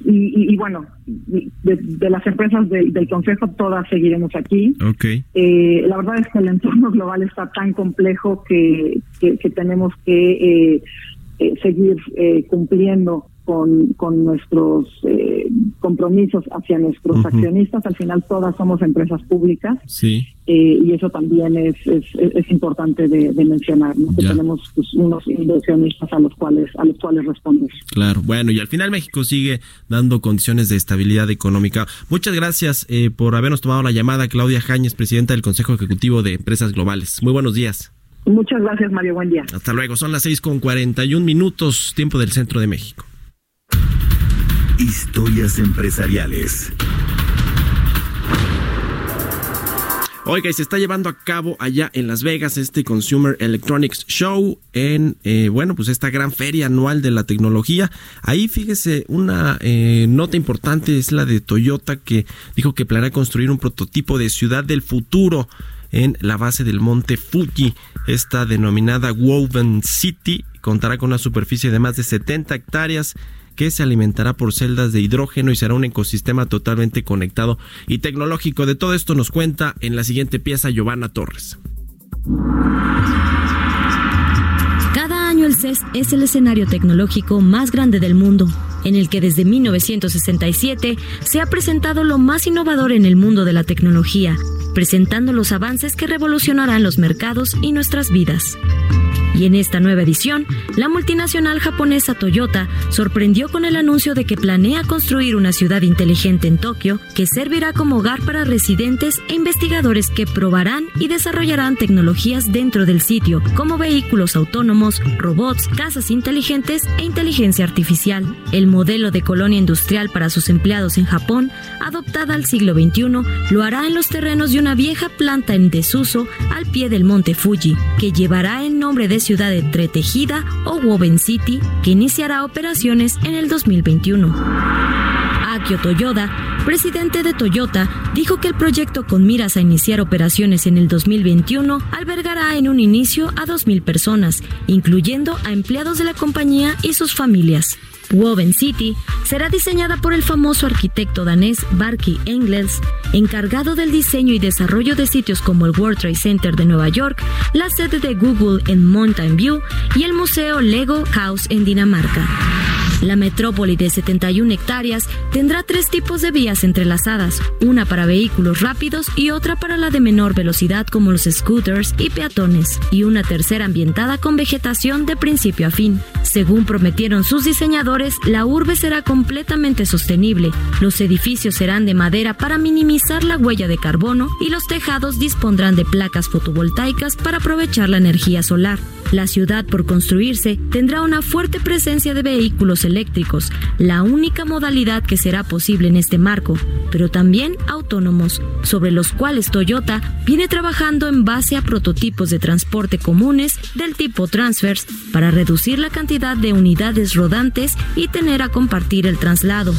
y, bueno, de, las empresas del Consejo todas seguiremos aquí. Okay. Eh, la verdad es que el entorno global está tan complejo que, que, tenemos que eh, seguir cumpliendo con, con nuestros eh, compromisos hacia nuestros accionistas. Al final todas somos empresas públicas sí. Eh, y eso también es, es, es importante de, mencionar, que tenemos pues, unos inversionistas a los cuales a los cuales responder. Claro, bueno, y al final México sigue dando condiciones de estabilidad económica. Muchas gracias eh, por habernos tomado la llamada, Claudia Jañez, presidenta del Consejo Ejecutivo de Empresas Globales. Muy buenos días. Muchas gracias, Mario. Buen día. Hasta luego. Son las seis con 41 minutos, tiempo del centro de México. Historias empresariales. Oiga, y se está llevando a cabo allá en Las Vegas este Consumer Electronics Show en, eh, bueno, pues esta gran feria anual de la tecnología. Ahí fíjese, una eh, nota importante es la de Toyota que dijo que planea construir un prototipo de ciudad del futuro en la base del monte Fuji. Esta denominada Woven City contará con una superficie de más de 70 hectáreas que se alimentará por celdas de hidrógeno y será un ecosistema totalmente conectado y tecnológico. De todo esto nos cuenta en la siguiente pieza Giovanna Torres. Cada año el CES es el escenario tecnológico más grande del mundo, en el que desde 1967 se ha presentado lo más innovador en el mundo de la tecnología, presentando los avances que revolucionarán los mercados y nuestras vidas. Y en esta nueva edición, la multinacional japonesa Toyota sorprendió con el anuncio de que planea construir una ciudad inteligente en Tokio que servirá como hogar para residentes e investigadores que probarán y desarrollarán tecnologías dentro del sitio, como vehículos autónomos, robots, casas inteligentes e inteligencia artificial. El modelo de colonia industrial para sus empleados en Japón, adoptada al siglo XXI, lo hará en los terrenos de una vieja planta en desuso al pie del monte Fuji, que llevará el nombre de ciudad entretejida o Woven City, que iniciará operaciones en el 2021. Akio Toyoda, presidente de Toyota, dijo que el proyecto con miras a iniciar operaciones en el 2021 albergará en un inicio a 2.000 personas, incluyendo a empleados de la compañía y sus familias. Woven City será diseñada por el famoso arquitecto danés Barky Engels, encargado del diseño y desarrollo de sitios como el World Trade Center de Nueva York, la sede de Google en Mountain View y el Museo Lego House en Dinamarca. La metrópoli de 71 hectáreas tendrá tres tipos de vías entrelazadas, una para vehículos rápidos y otra para la de menor velocidad como los scooters y peatones, y una tercera ambientada con vegetación de principio a fin. Según prometieron sus diseñadores, la urbe será completamente sostenible, los edificios serán de madera para minimizar la huella de carbono y los tejados dispondrán de placas fotovoltaicas para aprovechar la energía solar. La ciudad por construirse tendrá una fuerte presencia de vehículos eléctricos, la única modalidad que será posible en este marco, pero también autónomos, sobre los cuales Toyota viene trabajando en base a prototipos de transporte comunes del tipo Transfers para reducir la cantidad de unidades rodantes y tener a compartir el traslado.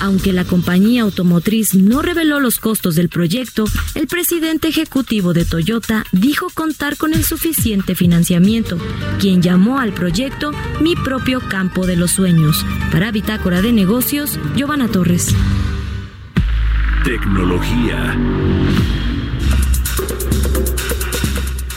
Aunque la compañía automotriz no reveló los costos del proyecto, el presidente ejecutivo de Toyota dijo contar con el suficiente financiamiento, quien llamó al proyecto Mi propio campo de los sueños. Para Bitácora de Negocios, Giovanna Torres. Tecnología.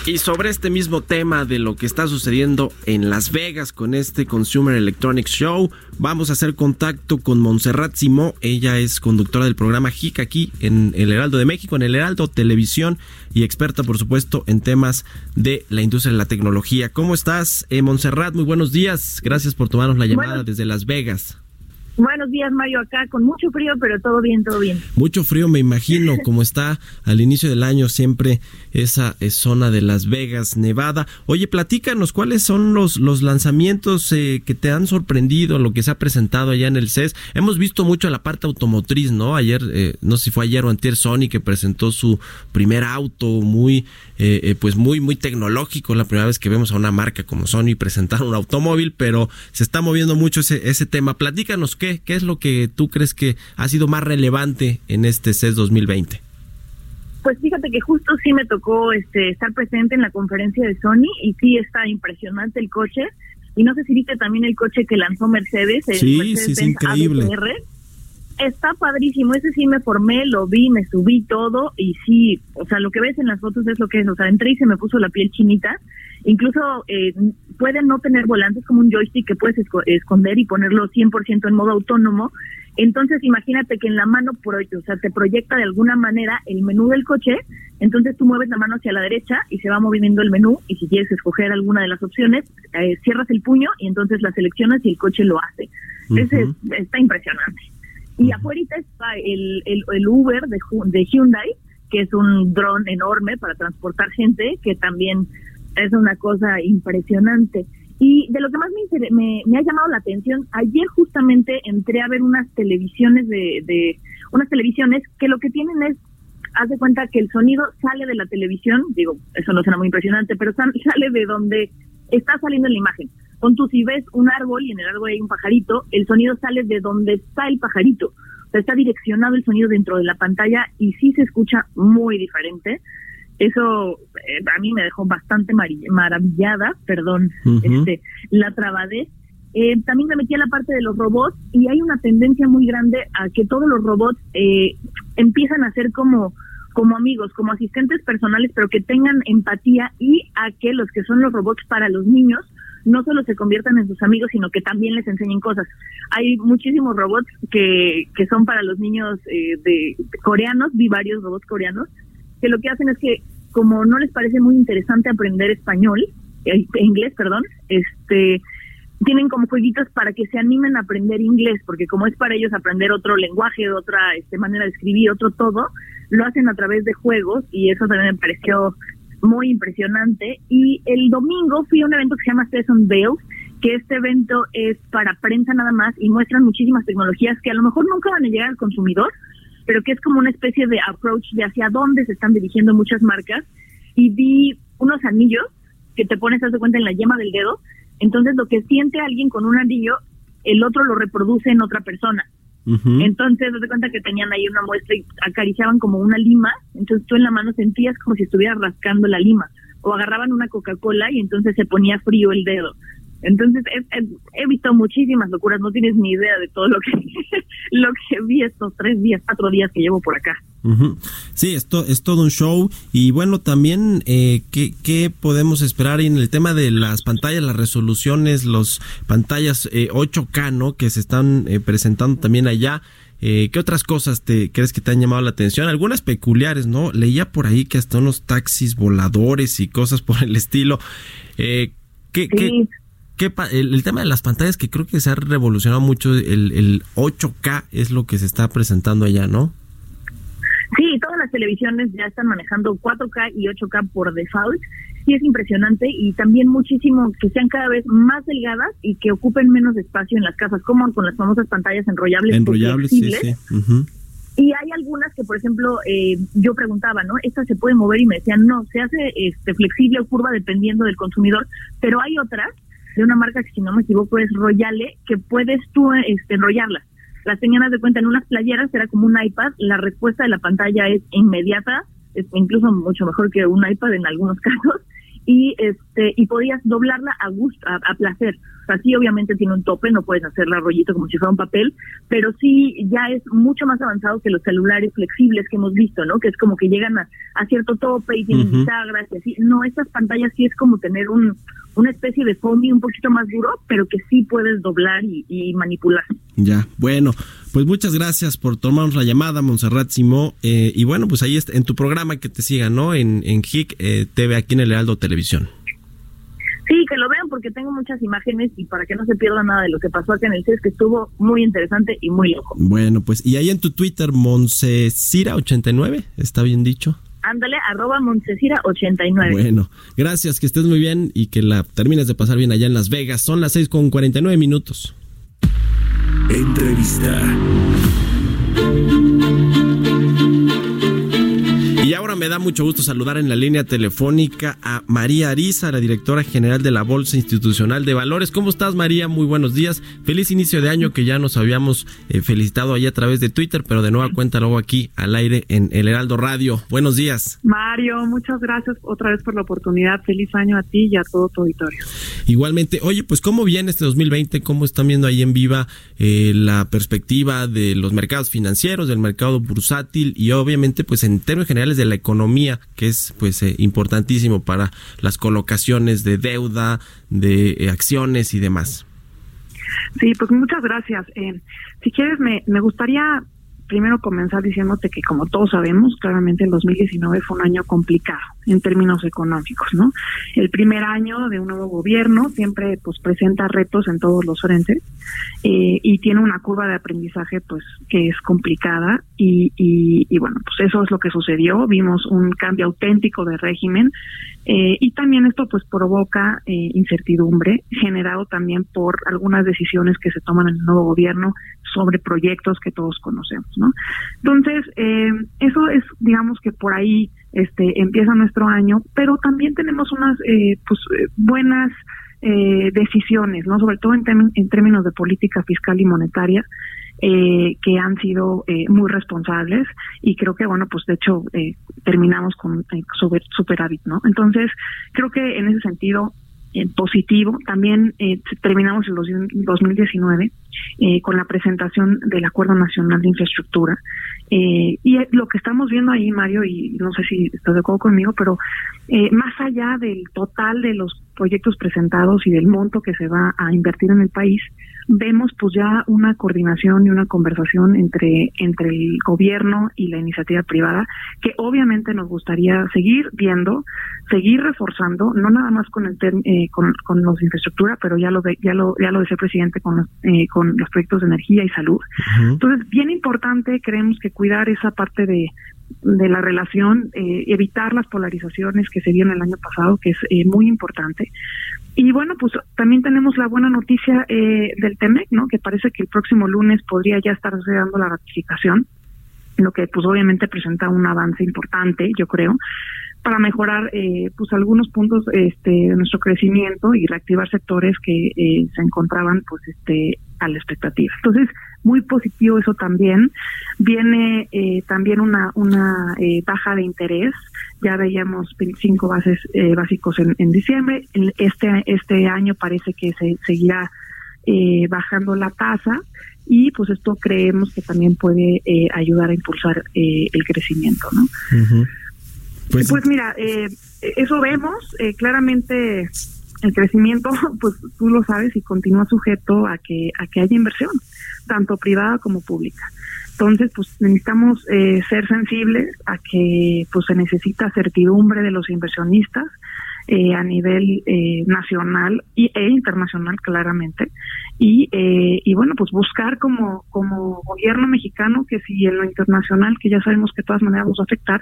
Y sobre este mismo tema de lo que está sucediendo en Las Vegas con este Consumer Electronics Show, vamos a hacer contacto con Montserrat Simó. Ella es conductora del programa HIC aquí en el Heraldo de México, en el Heraldo Televisión y experta, por supuesto, en temas de la industria de la tecnología. ¿Cómo estás, eh, Montserrat? Muy buenos días. Gracias por tomarnos la llamada desde Las Vegas. Buenos días, Mario, acá con mucho frío, pero todo bien, todo bien. Mucho frío, me imagino, [LAUGHS] como está al inicio del año siempre esa zona de Las Vegas, Nevada. Oye, platícanos, ¿cuáles son los, los lanzamientos eh, que te han sorprendido, lo que se ha presentado allá en el CES? Hemos visto mucho la parte automotriz, ¿no? Ayer, eh, no sé si fue ayer o antier, Sony que presentó su primer auto muy, eh, pues muy, muy tecnológico, la primera vez que vemos a una marca como Sony presentar un automóvil, pero se está moviendo mucho ese, ese tema. Platícanos, ¿qué ¿Qué, es lo que tú crees que ha sido más relevante en este CES 2020? Pues fíjate que justo sí me tocó este, estar presente en la conferencia de Sony y sí está impresionante el coche. Y no sé si viste también el coche que lanzó Mercedes. sí, sí, es increíble. Está padrísimo, ese sí me formé, lo vi, me subí todo y sí, o sea, lo que ves en las fotos es lo que es, o sea, entré y se me puso la piel chinita Incluso eh, pueden no tener volantes como un joystick que puedes esconder y ponerlo 100% en modo autónomo. Entonces, imagínate que en la mano, o sea, te proyecta de alguna manera el menú del coche. Entonces, tú mueves la mano hacia la derecha y se va moviendo el menú. Y si quieres escoger alguna de las opciones, eh, cierras el puño y entonces la seleccionas y el coche lo hace. Ese está impresionante. Y afuera está el, el, Uber de, de Hyundai, que es un dron enorme para transportar gente, que también es una cosa impresionante. Y de lo que más me, me, ha llamado la atención, ayer justamente entré a ver unas televisiones de, de, unas televisiones que lo que tienen es, haz de cuenta que el sonido sale de la televisión, digo, eso no suena muy impresionante, pero sale de donde está saliendo la imagen. Con tú si ves un árbol y en el árbol hay un pajarito, el sonido sale de donde está el pajarito. O sea, está direccionado el sonido dentro de la pantalla y sí se escucha muy diferente eso eh, a mí me dejó bastante maravillada, perdón, este, la trabadez. Eh, también me metí a la parte de los robots y hay una tendencia muy grande a que todos los robots eh, empiezan a ser como como amigos, como asistentes personales, pero que tengan empatía y a que los que son los robots para los niños no solo se conviertan en sus amigos, sino que también les enseñen cosas. Hay muchísimos robots que, que son para los niños eh, de coreanos, vi varios robots coreanos, que lo que hacen es que como no les parece muy interesante aprender español, eh, inglés, perdón, este tienen como jueguitos para que se animen a aprender inglés, porque como es para ellos aprender otro lenguaje, otra este, manera de escribir, otro todo, lo hacen a través de juegos y eso también me pareció muy impresionante. Y el domingo fui a un evento que se llama Season Veils, que este evento es para prensa nada más y muestran muchísimas tecnologías que a lo mejor nunca van a llegar al consumidor, pero que es como una especie de approach de hacia dónde se están dirigiendo muchas marcas. Y vi unos anillos que te pones, a cuenta, en la yema del dedo. Entonces, lo que siente alguien con un anillo, el otro lo reproduce en otra persona. Entonces, te cuenta que tenían ahí una muestra y acariciaban como una lima. Entonces, tú en la mano sentías como si estuvieras rascando la lima. O agarraban una Coca-Cola y entonces se ponía frío el dedo. Entonces he, visto muchísimas locuras, no tienes ni idea de todo lo que [LAUGHS] lo que vi estos tres días, cuatro días que llevo por acá. Sí, esto es todo un show y bueno, también eh, ¿qué, podemos esperar en el tema de las pantallas, las resoluciones, las pantallas 8K, eh, ¿no? Que se están eh, presentando también allá. Eh, ¿Qué otras cosas te crees que te han llamado la atención? Algunas peculiares, ¿no? Leía por ahí que hasta unos taxis voladores y cosas [LAUGHS] por el estilo. Eh, ¿qué, qué, el, tema de las pantallas que creo que se ha revolucionado mucho, el, el 8K es lo que se está presentando allá, ¿no? Sí, todas las televisiones ya están manejando 4K y 8K por default y es impresionante y también muchísimo que sean cada vez más delgadas y que ocupen menos espacio en las casas, como con las famosas pantallas enrollables. Enrollables, sí, sí. Y hay algunas que, por ejemplo, eh, yo preguntaba, ¿no? Esta se puede mover y me decían, no, se hace este, flexible o curva dependiendo del consumidor, pero hay otras de una marca que si no me equivoco es Royale, que puedes tú este, enrollarla. Las tenían de cuenta en unas playeras, era como un iPad, la respuesta de la pantalla es inmediata, es incluso mucho mejor que un iPad en algunos [LAUGHS] casos, y este y podías doblarla a gusto, a, placer. O sea, sí obviamente tiene un tope, no puedes hacerla rollito como si fuera un papel, pero sí ya es mucho más avanzado que los celulares flexibles que hemos visto, ¿no? Que es como que llegan a, cierto tope y tienen bisagras y así. No, estas pantallas sí es como tener un una especie de foamy un poquito más duro, pero que sí puedes doblar y, manipular. Ya, bueno, pues muchas gracias por tomarnos la llamada, Montserrat Simó. Eh, y bueno, pues ahí está, en tu programa que te sigan, ¿no? En, en HIC eh, TV, aquí en el Heraldo Televisión. Sí, que lo vean porque tengo muchas imágenes y para que no se pierda nada de lo que pasó acá en el CES, que estuvo muy interesante y muy loco. Bueno, pues y ahí en tu Twitter, Moncecira89, ¿está bien dicho? Ándale, arroba Montecira89. Bueno, gracias, que estés muy bien y que la termines de pasar bien allá en Las Vegas. Son las 6 con 49 minutos. Entrevista. Me da mucho gusto saludar en la línea telefónica a María Ariza, la directora general de la Bolsa Institucional de Valores. ¿Cómo estás, María? Muy buenos días. Feliz inicio de año que ya nos habíamos eh, felicitado ahí a través de Twitter, pero de nueva cuenta luego aquí al aire en El Heraldo Radio. Buenos días. Mario, muchas gracias otra vez por la oportunidad. Feliz año a ti y a todo tu auditorio. Igualmente, oye, pues ¿cómo viene este 2020? ¿Cómo están viendo ahí en viva eh, la perspectiva de los mercados financieros, del mercado bursátil y obviamente pues en términos generales de la economía, que es pues eh, importantísimo para las colocaciones de deuda, de eh, acciones y demás. Sí, pues muchas gracias. Eh, si quieres, me, me gustaría primero comenzar diciéndote que como todos sabemos, claramente el 2019 fue un año complicado en términos económicos, ¿no? El primer año de un nuevo gobierno siempre pues presenta retos en todos los frentes eh, y tiene una curva de aprendizaje pues que es complicada y, bueno, pues eso es lo que sucedió, vimos un cambio auténtico de régimen eh, y también esto pues provoca eh, incertidumbre generado también por algunas decisiones que se toman en el nuevo gobierno sobre proyectos que todos conocemos, ¿no? Entonces, eh, eso es, digamos que por ahí este, empieza nuestro año, pero también tenemos unas eh, pues, eh, buenas decisiones, ¿no? Sobre todo en, en términos de política fiscal y monetaria, que han sido muy responsables y creo que bueno pues de hecho terminamos con super, superávit no entonces creo que en ese sentido positivo. También eh, terminamos el 2019 eh, con la presentación del Acuerdo Nacional de Infraestructura. Eh, y lo que estamos viendo ahí, Mario, y no sé si estás de acuerdo conmigo, pero más allá del total de los proyectos presentados y del monto que se va a invertir en el país, vemos pues ya una coordinación y una conversación entre entre el gobierno y la iniciativa privada que obviamente nos gustaría seguir viendo seguir reforzando no nada más con el eh, con, con los infraestructura pero ya lo ya lo ya lo decía el presidente con los, eh, con los proyectos de energía y salud entonces bien importante creemos que cuidar esa parte de de la relación, eh, evitar las polarizaciones que se vieron el año pasado, que es eh, muy importante. Y bueno, pues también tenemos la buena noticia eh, del TEMEC, ¿no? Que parece que el próximo lunes podría ya estar dando la ratificación, lo que pues obviamente presenta un avance importante, yo creo, para mejorar eh, pues algunos puntos este, de nuestro crecimiento y reactivar sectores que eh, se encontraban pues este a la expectativa. Entonces, muy positivo eso también. Viene eh, también una, una eh, baja de interés. Ya veíamos 25 bases eh, básicos en, en diciembre. Este, este año parece que se seguirá bajando la tasa y pues esto creemos que también puede ayudar a impulsar el crecimiento, ¿no? pues, pues, mira, eso vemos claramente el crecimiento, [LAUGHS] pues tú lo sabes y continúa sujeto a que a que haya inversión tanto privada como pública. Entonces, pues necesitamos eh, ser sensibles a que pues se necesita certidumbre de los inversionistas eh, a nivel eh, nacional y, e internacional claramente. Y, y bueno pues buscar como como gobierno mexicano que si en lo internacional que ya sabemos que de todas maneras nos va a afectar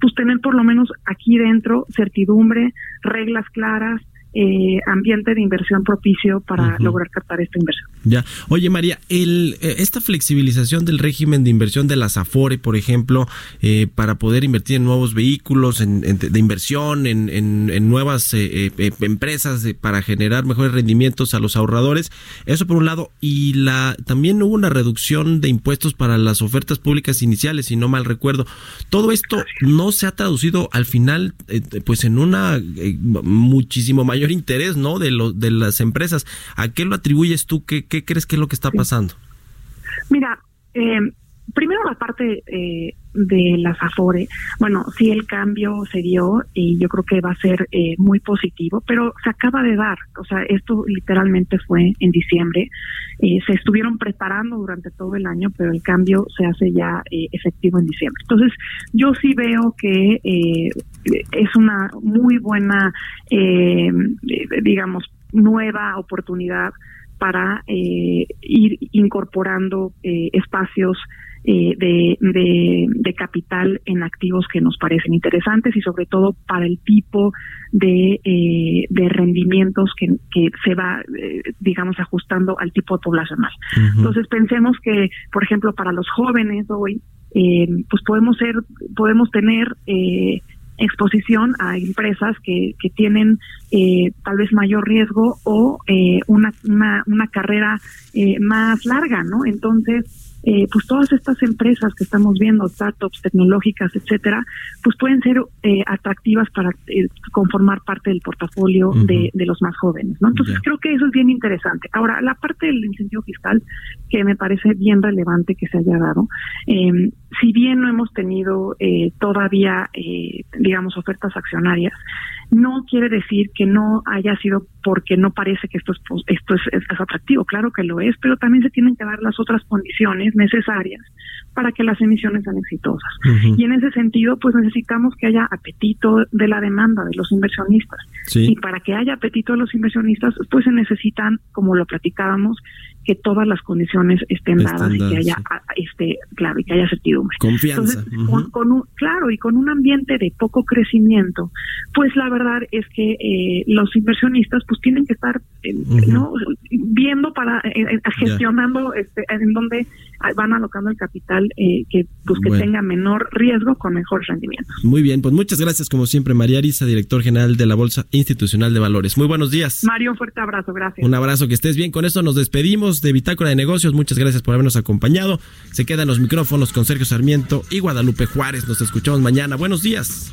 pues tener por lo menos aquí dentro certidumbre reglas claras eh, ambiente de inversión propicio para lograr captar esta inversión. Ya. Oye, María, el, eh, esta flexibilización del régimen de inversión de las Afore, por ejemplo, eh, para poder invertir en nuevos vehículos en, de inversión, en, en, nuevas empresas para generar mejores rendimientos a los ahorradores, eso por un lado, y la también hubo una reducción de impuestos para las ofertas públicas iniciales, si no mal recuerdo. Todo esto no se ha traducido al final, pues en una muchísimo mayor mayor interés, ¿no? De, lo, de las empresas. ¿A qué lo atribuyes tú? ¿Qué, qué crees que es lo que está pasando? Mira, eh, primero la parte eh, de las Afore, bueno, sí el cambio se dio y yo creo que va a ser eh, muy positivo, pero se acaba de dar, o sea, esto literalmente fue en diciembre, eh, se estuvieron preparando durante todo el año, pero el cambio se hace ya efectivo en diciembre. Entonces, yo sí veo que es una muy buena, digamos, nueva oportunidad para ir incorporando espacios eh, de, de, capital en activos que nos parecen interesantes y sobre todo para el tipo de, eh, de rendimientos que, que se va, eh, digamos, ajustando al tipo poblacional. Entonces pensemos que, por ejemplo, para los jóvenes hoy, pues podemos ser, podemos tener exposición a empresas que, que tienen tal vez mayor riesgo o una, una, una carrera más larga, ¿no? Entonces, eh, pues todas estas empresas que estamos viendo, startups tecnológicas, etcétera, pues pueden ser eh, atractivas para eh, conformar parte del portafolio de, los más jóvenes, ¿no? Entonces creo que eso es bien interesante. Ahora, la parte del incentivo fiscal, que me parece bien relevante que se haya dado, si bien no hemos tenido todavía, digamos, ofertas accionarias, no quiere decir que no haya sido porque no parece que esto es esto es, es, atractivo, claro que lo es, pero también se tienen que dar las otras condiciones necesarias para que las emisiones sean exitosas. Y en ese sentido, pues necesitamos que haya apetito de la demanda de los inversionistas. Y para que haya apetito de los inversionistas, pues se necesitan, como lo platicábamos, que todas las condiciones estén, dadas y que haya este claro y que haya certidumbre. Confianza. Con, un, claro y con un ambiente de poco crecimiento pues la verdad es que eh, los inversionistas pues tienen que estar eh, no viendo para eh, gestionando este, en donde van alocando el capital que pues que tenga menor riesgo con mejor rendimiento muy bien pues muchas gracias como siempre María Arisa director general de la bolsa institucional de valores muy buenos días Mario un fuerte abrazo gracias un abrazo que estés bien con esto nos despedimos de Bitácora de Negocios. Muchas gracias por habernos acompañado. Se quedan los micrófonos con Sergio Sarmiento y Guadalupe Juárez. Nos escuchamos mañana. Buenos días.